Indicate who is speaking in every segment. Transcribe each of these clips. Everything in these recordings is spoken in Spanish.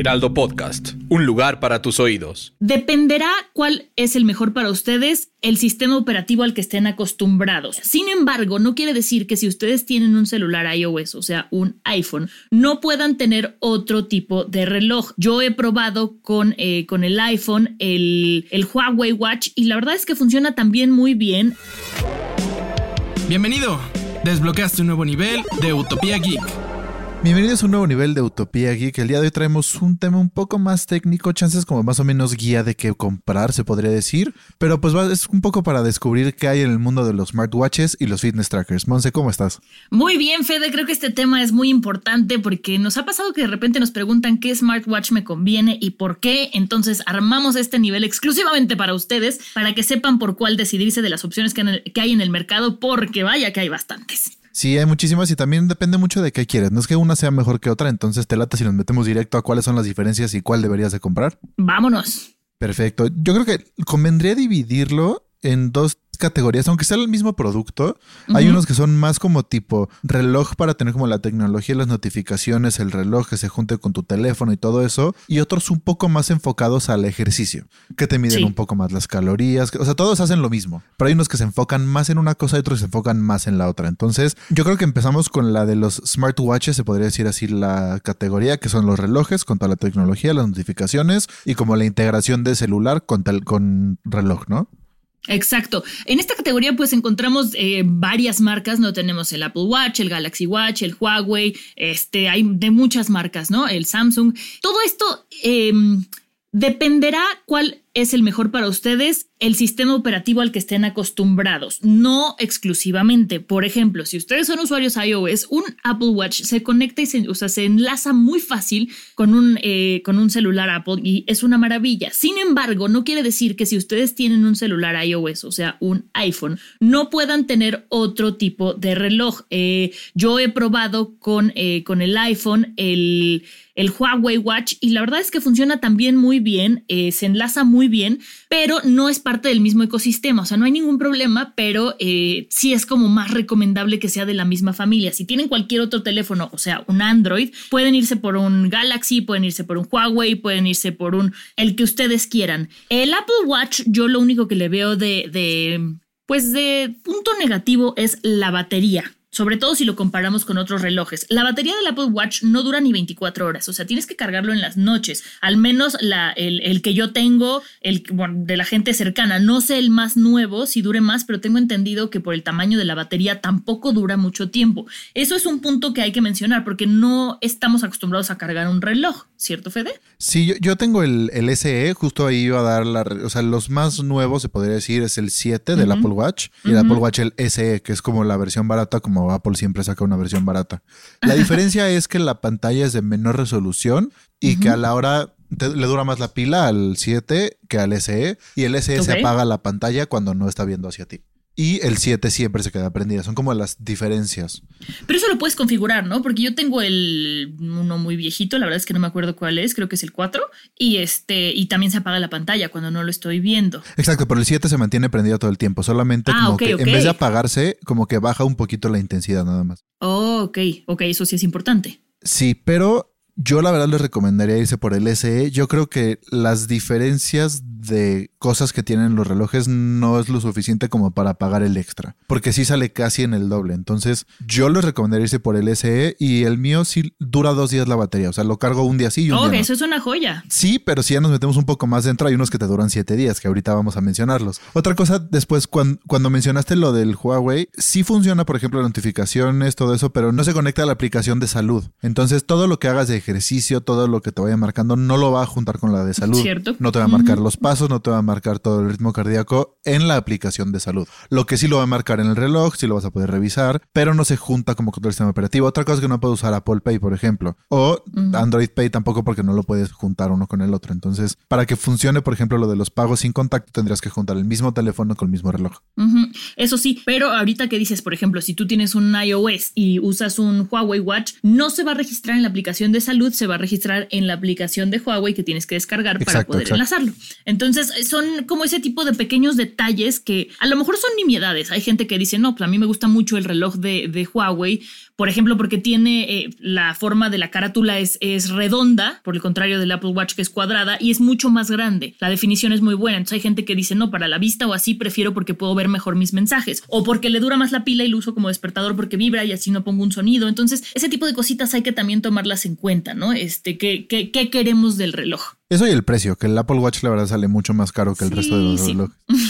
Speaker 1: Heraldo Podcast, un lugar para tus oídos.
Speaker 2: Dependerá cuál es el mejor para ustedes, el sistema operativo al que estén acostumbrados. Sin embargo, no quiere decir que si ustedes tienen un celular iOS, o sea, un iPhone, no puedan tener otro tipo de reloj. Yo he probado con, eh, con el iPhone el, el Huawei Watch y la verdad es que funciona también muy bien.
Speaker 3: Bienvenido. Desbloqueaste un nuevo nivel de Utopía Geek.
Speaker 4: Bienvenidos a un nuevo nivel de Utopía Geek. El día de hoy traemos un tema un poco más técnico, chances como más o menos guía de qué comprar, se podría decir. Pero pues va, es un poco para descubrir qué hay en el mundo de los smartwatches y los fitness trackers. Monse, ¿cómo estás?
Speaker 2: Muy bien, Fede. Creo que este tema es muy importante porque nos ha pasado que de repente nos preguntan qué smartwatch me conviene y por qué. Entonces armamos este nivel exclusivamente para ustedes, para que sepan por cuál decidirse de las opciones que, que hay en el mercado, porque vaya que hay bastantes.
Speaker 4: Sí, hay muchísimas y también depende mucho de qué quieres. No es que una sea mejor que otra, entonces te lata si nos metemos directo a cuáles son las diferencias y cuál deberías de comprar.
Speaker 2: Vámonos.
Speaker 4: Perfecto. Yo creo que convendría dividirlo en dos categorías, aunque sea el mismo producto, hay unos que son más como tipo reloj para tener como la tecnología, las notificaciones, el reloj que se junte con tu teléfono y todo eso, y otros un poco más enfocados al ejercicio, que te miden
Speaker 2: Sí.
Speaker 4: un poco más las calorías, o sea, todos hacen lo mismo, pero hay unos que se enfocan más en una cosa y otros que se enfocan más en la otra. Entonces, yo creo que empezamos con la de los smartwatches, se podría decir así la categoría, que son los relojes con toda la tecnología, las notificaciones y como la integración de celular con, tel- con reloj, ¿no?
Speaker 2: Exacto. En esta categoría pues encontramos eh, varias marcas, no tenemos el Apple Watch, el Galaxy Watch, el Huawei, este, hay de muchas marcas, ¿no? El Samsung. Todo esto eh, dependerá cuál es el mejor para ustedes, el sistema operativo al que estén acostumbrados, no exclusivamente. Por ejemplo, si ustedes son usuarios iOS, un Apple Watch se conecta y se, o sea, se enlaza muy fácil con un, eh, con un celular Apple y es una maravilla. Sin embargo, no quiere decir que si ustedes tienen un celular iOS, o sea, un iPhone, no puedan tener otro tipo de reloj. Eh, yo he probado con, eh, con el iPhone el, el Huawei Watch y la verdad es que funciona también muy bien, se enlaza muy bien, pero no es parte del mismo ecosistema, o sea, no hay ningún problema, pero eh, sí es como más recomendable que sea de la misma familia. Si tienen cualquier otro teléfono, o sea, un Android, pueden irse por un Galaxy, pueden irse por un Huawei, pueden irse por un, el que ustedes quieran. El Apple Watch, yo lo único que le veo de, de pues de punto negativo es la batería. Sobre todo si lo comparamos con otros relojes. La batería del Apple Watch no dura ni 24 horas, o sea, tienes que cargarlo en las noches. Al menos la, el, el que yo tengo, el bueno, de la gente cercana. No sé el más nuevo, si dure más, pero tengo entendido que por el tamaño de la batería tampoco dura mucho tiempo. Eso es un punto que hay que mencionar porque no estamos acostumbrados a cargar un reloj, ¿cierto, Fede?
Speaker 4: Sí, yo, yo tengo el, el SE, justo ahí iba a dar la... O sea, los más nuevos, se podría decir, es el 7 del. Apple Watch y el Apple Watch el SE, que es como la versión barata, como Apple siempre saca una versión barata. La diferencia es que la pantalla es de menor resolución y que a la hora... te- le dura más la pila al 7 que al SE y el SE se
Speaker 2: Ok.
Speaker 4: apaga la pantalla cuando no está viendo hacia ti. Y el 7 siempre se queda prendida. Son como las diferencias.
Speaker 2: Pero eso lo puedes configurar, ¿no? Porque yo tengo el uno muy viejito, la verdad es que no me acuerdo cuál es, creo que es el 4, y este y también se apaga la pantalla cuando no lo estoy viendo.
Speaker 4: Exacto, pero el 7 se mantiene prendido todo el tiempo. Solamente
Speaker 2: Ah,
Speaker 4: como
Speaker 2: ok,
Speaker 4: que en vez de apagarse, como que baja un poquito la intensidad nada más.
Speaker 2: Oh, ok, ok, eso sí es importante.
Speaker 4: Sí, pero yo la verdad les recomendaría irse por el SE. Yo creo que las diferencias de cosas que tienen los relojes no es lo suficiente como para pagar el extra, porque sí sale casi en el doble. Entonces, yo les recomendaría irse por el SE y el mío sí dura dos días la batería. O sea, lo cargo un día sí y un día no.
Speaker 2: eso es una joya.
Speaker 4: Sí, pero si ya nos metemos un poco más dentro, hay unos que te duran siete días, que ahorita vamos a mencionarlos. Otra cosa, después, cuan- cuando, mencionaste lo del Huawei, sí funciona, por ejemplo, notificaciones, todo eso, pero no se conecta a la aplicación de salud. Entonces, todo lo que hagas de ejercicio, todo lo que te vaya marcando, no lo va a juntar con la de salud.
Speaker 2: Cierto.
Speaker 4: No te va a marcar los pasos, pasos, no te va a marcar todo el ritmo cardíaco en la aplicación de salud. Lo que sí lo va a marcar en el reloj, sí lo vas a poder revisar, pero no se junta como con todo el sistema operativo. Otra cosa es que no puedes usar Apple Pay, por ejemplo, o Android Pay tampoco porque no lo puedes juntar uno con el otro. Entonces, para que funcione, por ejemplo, lo de los pagos sin contacto, tendrías que juntar el mismo teléfono con el mismo reloj.
Speaker 2: Eso sí, pero ahorita que dices, por ejemplo, si tú tienes un iOS y usas un Huawei Watch, no se va a registrar en la aplicación de salud, se va a registrar en la aplicación de Huawei que tienes que descargar para poder enlazarlo. Entonces, son como ese tipo de pequeños detalles que a lo mejor son nimiedades. Hay gente que dice, no, pues a mí me gusta mucho el reloj de, de Huawei por ejemplo, porque tiene eh, la forma de la carátula es, es redonda, por el contrario del Apple Watch que es cuadrada, y es mucho más grande. La definición es muy buena. Entonces hay gente que dice, no, para la vista o así prefiero porque puedo ver mejor mis mensajes. O porque le dura más la pila y lo uso como despertador porque vibra y así no pongo un sonido. Entonces, ese tipo de cositas hay que también tomarlas en cuenta, ¿no? Este, ¿qué, qué, qué queremos del reloj?
Speaker 4: Eso y el precio, que el Apple Watch la verdad sale mucho más caro que el resto de los relojes.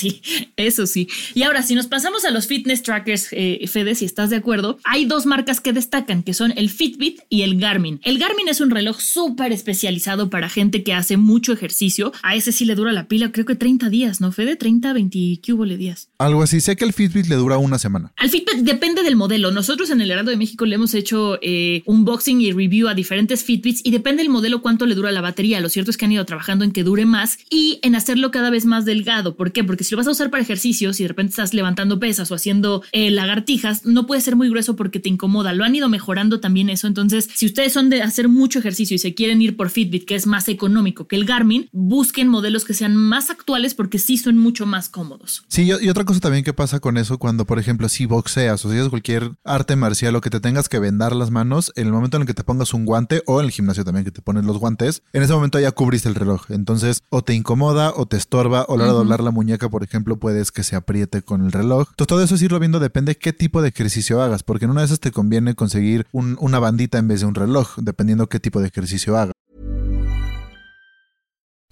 Speaker 2: sí, eso sí. Y ahora, si nos pasamos a los fitness trackers, eh, Fede, si estás de acuerdo, hay dos marcas que destacan, que son el Fitbit y el Garmin. El Garmin es un reloj súper especializado para gente que hace mucho ejercicio. A ese sí le dura la pila, creo que 30 días, ¿no, Fede? 30, 20, ¿qué hubo días?
Speaker 4: Algo así. Sé que el Fitbit le dura una semana.
Speaker 2: Al Fitbit depende del modelo. Nosotros en el Heraldo de México le hemos hecho eh, unboxing y review a diferentes Fitbits y depende del modelo cuánto le dura la batería lo cierto es que han ido trabajando en que dure más y en hacerlo cada vez más delgado. ¿Por qué? Porque si lo vas a usar para ejercicios y de repente estás levantando pesas o haciendo eh, lagartijas, no puede ser muy grueso porque te incomoda. Lo han ido mejorando también eso. Entonces, si ustedes son de hacer mucho ejercicio y se quieren ir por Fitbit, que es más económico que el Garmin, busquen modelos que sean más actuales porque sí son mucho más cómodos.
Speaker 4: Sí, y otra cosa también que pasa con eso cuando, por ejemplo, si boxeas o si haces cualquier arte marcial o que te tengas que vendar las manos, en el momento en el que te pongas un guante o en el gimnasio también que te pones los guantes, en ese momento ya cubriste el reloj. Entonces, o te incomoda o te estorba, o la hora de doblar la muñeca, por ejemplo, puedes que se apriete con el reloj. Entonces, todo eso es irlo viendo, depende qué tipo de ejercicio hagas, porque en una de esas te conviene conseguir una bandita en vez de un reloj, dependiendo qué tipo de ejercicio hagas.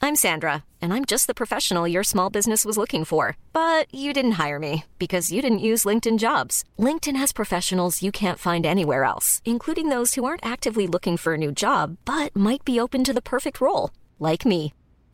Speaker 5: I'm Sandra, and I'm just the professional your small business was looking for. But you didn't hire me because you didn't use LinkedIn jobs. LinkedIn has professionals you can't find anywhere else, including those who aren't actively looking for a new job, but might be open to the perfect role like me.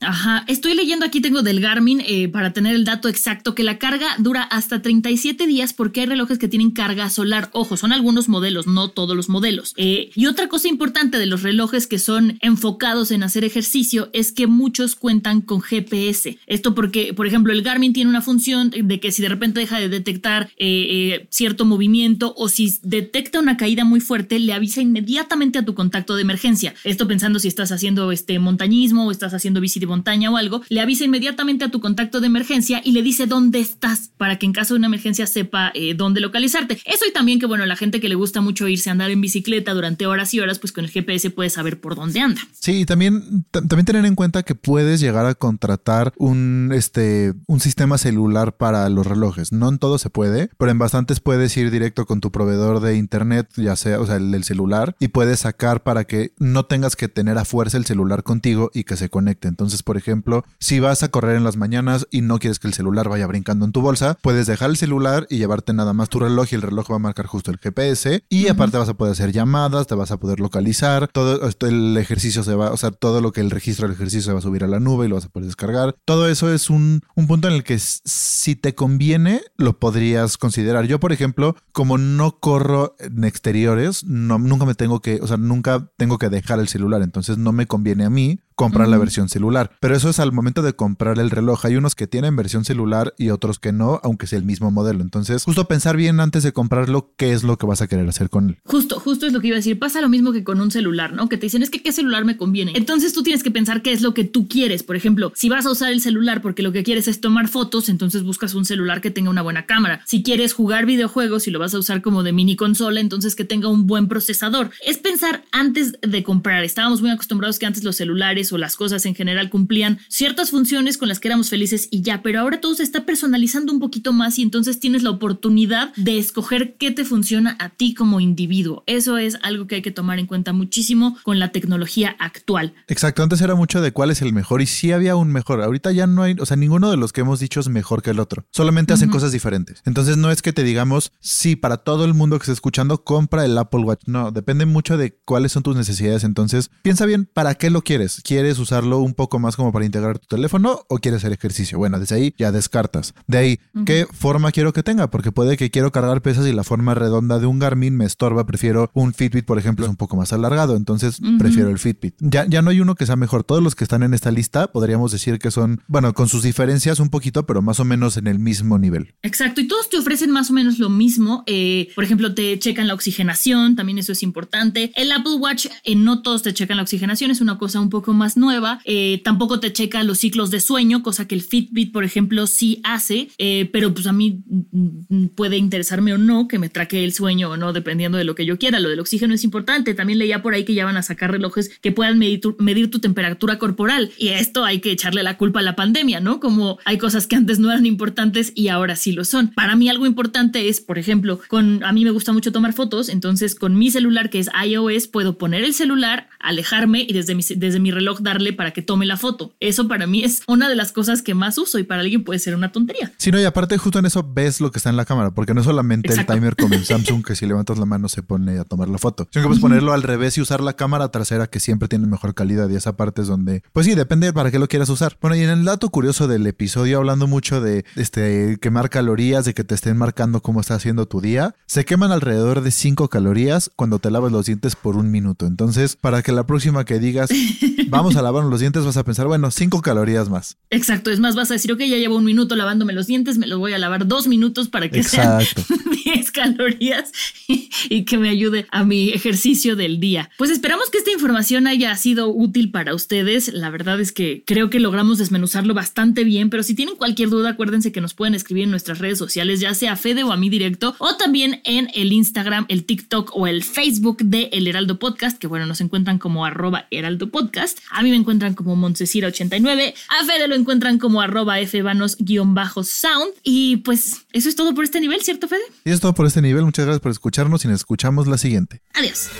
Speaker 2: Ajá, estoy leyendo aquí, tengo del Garmin eh, para tener el dato exacto, que la carga dura hasta 37 días porque hay relojes que tienen carga solar. Ojo, son algunos modelos, no todos los modelos. Eh, y otra cosa importante de los relojes que son enfocados en hacer ejercicio es que muchos cuentan con GPS. Esto porque, por ejemplo, el Garmin tiene una función de que si de repente deja de detectar eh, cierto movimiento o si detecta una caída muy fuerte, le avisa inmediatamente a tu contacto de emergencia. Esto pensando si estás haciendo este montañismo o estás haciendo bici montaña o algo, le avisa inmediatamente a tu contacto de emergencia y le dice dónde estás para que en caso de una emergencia sepa eh, dónde localizarte. Eso y también que, bueno, la gente que le gusta mucho irse a andar en bicicleta durante horas y horas, pues con el GPS puedes saber por dónde anda.
Speaker 4: Sí, y también, también tener en cuenta que puedes llegar a contratar un, este, un sistema celular para los relojes. No en todo se puede, pero en bastantes puedes ir directo con tu proveedor de internet, ya sea, o sea, el celular, y puedes sacar para que no tengas que tener a fuerza el celular contigo y que se conecte. Entonces, por ejemplo, si vas a correr en las mañanas y no quieres que el celular vaya brincando en tu bolsa, puedes dejar el celular y llevarte nada más tu reloj y el reloj va a marcar justo el GPS y aparte vas a poder hacer llamadas, te vas a poder localizar, todo esto, el ejercicio se va, o sea, todo lo que el registro del ejercicio se va a subir a la nube y lo vas a poder descargar. Todo eso es un, un punto en el que si te conviene, lo podrías considerar. Yo, por ejemplo, como no corro en exteriores, no, nunca me tengo que, o sea, nunca tengo que dejar el celular, entonces no me conviene a mí comprar la versión celular. Pero eso es al momento de comprar el reloj. Hay unos que tienen versión celular y otros que no, aunque sea el mismo modelo. Entonces, justo pensar bien antes de comprarlo qué es lo que vas a querer hacer con él.
Speaker 2: Justo, justo es lo que iba a decir. Pasa lo mismo que con un celular, ¿no? Que te dicen es que qué celular me conviene. Entonces tú tienes que pensar qué es lo que tú quieres. Por ejemplo, si vas a usar el celular porque lo que quieres es tomar fotos, entonces buscas un celular que tenga una buena cámara. Si quieres jugar videojuegos y lo vas a usar como de mini consola, entonces que tenga un buen procesador. Es pensar antes de comprar. Estábamos muy acostumbrados que antes los celulares o las cosas en general cumplían ciertas funciones con las que éramos felices y ya, pero ahora todo se está personalizando un poquito más y entonces tienes la oportunidad de escoger qué te funciona a ti como individuo. Eso es algo que hay que tomar en cuenta muchísimo con la tecnología actual.
Speaker 4: Exacto, antes era mucho de cuál es el mejor y sí había un mejor. Ahorita ya no hay, o sea, ninguno de los que hemos dicho es mejor que el otro. Solamente hacen cosas diferentes. Entonces no es que te digamos, sí, para todo el mundo que esté escuchando, compra el Apple Watch. No, depende mucho de cuáles son tus necesidades. Entonces piensa bien para qué lo quieres. ¿Quieres usarlo un poco más como para integrar tu teléfono o quieres hacer ejercicio? Bueno, desde ahí ya descartas. De ahí, ¿qué forma quiero que tenga? Porque puede que quiero cargar pesas y la forma redonda de un Garmin me estorba. Prefiero un Fitbit, por ejemplo, es un poco más alargado. Entonces prefiero el Fitbit. Ya, ya no hay uno que sea mejor. Todos los que están en esta lista podríamos decir que son, bueno, con sus diferencias un poquito, pero más o menos en el mismo nivel.
Speaker 2: Exacto, y todos te ofrecen más o menos lo mismo. Eh, por ejemplo, te checan la oxigenación, también eso es importante. El Apple Watch, eh, no todos te checan la oxigenación, es una cosa un poco más nueva. Eh, tampoco te checa los ciclos de sueño, cosa que el Fitbit, por ejemplo, sí hace, eh, pero pues a mí mm, puede interesarme o no que me traque el sueño o no, dependiendo de lo que yo quiera. Lo del oxígeno es importante. También leía por ahí que ya van a sacar relojes que puedan medir tu, medir tu temperatura corporal. Y esto hay que echarle la culpa a la pandemia, ¿no? Como hay cosas que antes no eran importantes y ahora sí lo son. Para mí algo importante es, por ejemplo, con a mí me gusta mucho tomar fotos, entonces con mi celular que es iOS puedo poner el celular, alejarme y desde mi, desde mi reloj darle para que tome la foto. Eso para mí es una de las cosas que más uso y para alguien puede ser una tontería.
Speaker 4: Sí, no, y aparte justo en eso ves lo que está en la cámara, porque no es solamente
Speaker 2: Exacto.
Speaker 4: el timer como en Samsung que si levantas la mano se pone a tomar la foto, sino que puedes ponerlo al revés y usar la cámara trasera que siempre tiene mejor calidad y esa parte es donde, pues sí, depende para qué lo quieras usar. Bueno, y en el dato curioso del episodio hablando mucho de este quemar calorías, de que te estén marcando cómo está haciendo tu día, se queman alrededor de 5 calorías cuando te lavas los dientes por un minuto. Entonces, para que la próxima que digas, vamos a lavarnos los dientes, vas a pensar, bueno, 5 calorías más.
Speaker 2: Exacto, es más, vas a decir, ok, ya llevo un minuto lavándome los dientes, me los voy a lavar dos minutos para que
Speaker 4: Exacto.
Speaker 2: sean 10 calorías y, que me ayude a mi ejercicio del día. Pues esperamos que esta información haya sido útil para ustedes. La verdad es que creo que logramos desmenuzarlo bastante bien, pero si tienen cualquier duda, acuérdense que nos pueden escribir en nuestras redes sociales, ya sea a Fede o a mí directo, o también en el Instagram, el TikTok o el Facebook de El Heraldo Podcast, que bueno, nos encuentran como arroba Heraldo Podcast. A mí me encuentran como Montesira89, a Fede lo encuentran como arroba fvanos-sound. Y pues eso es todo por este nivel, ¿cierto, Fede?
Speaker 4: Y es todo por este nivel. Muchas gracias por escucharnos y nos escuchamos la siguiente.
Speaker 2: Adiós.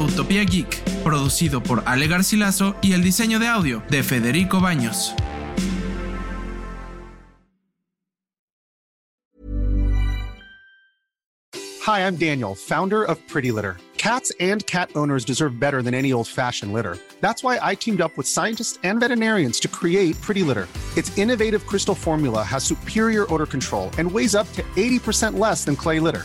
Speaker 3: Utopía Geek, producido por Ale Garcilaso y el diseño de audio de Federico Baños.
Speaker 6: Hi, I'm Daniel, founder of Pretty Litter. Cats and cat owners deserve better than any old fashioned litter. That's why I teamed up with scientists and veterinarians to create Pretty Litter. Its innovative crystal formula has superior odor control and weighs up to 80% less than clay litter.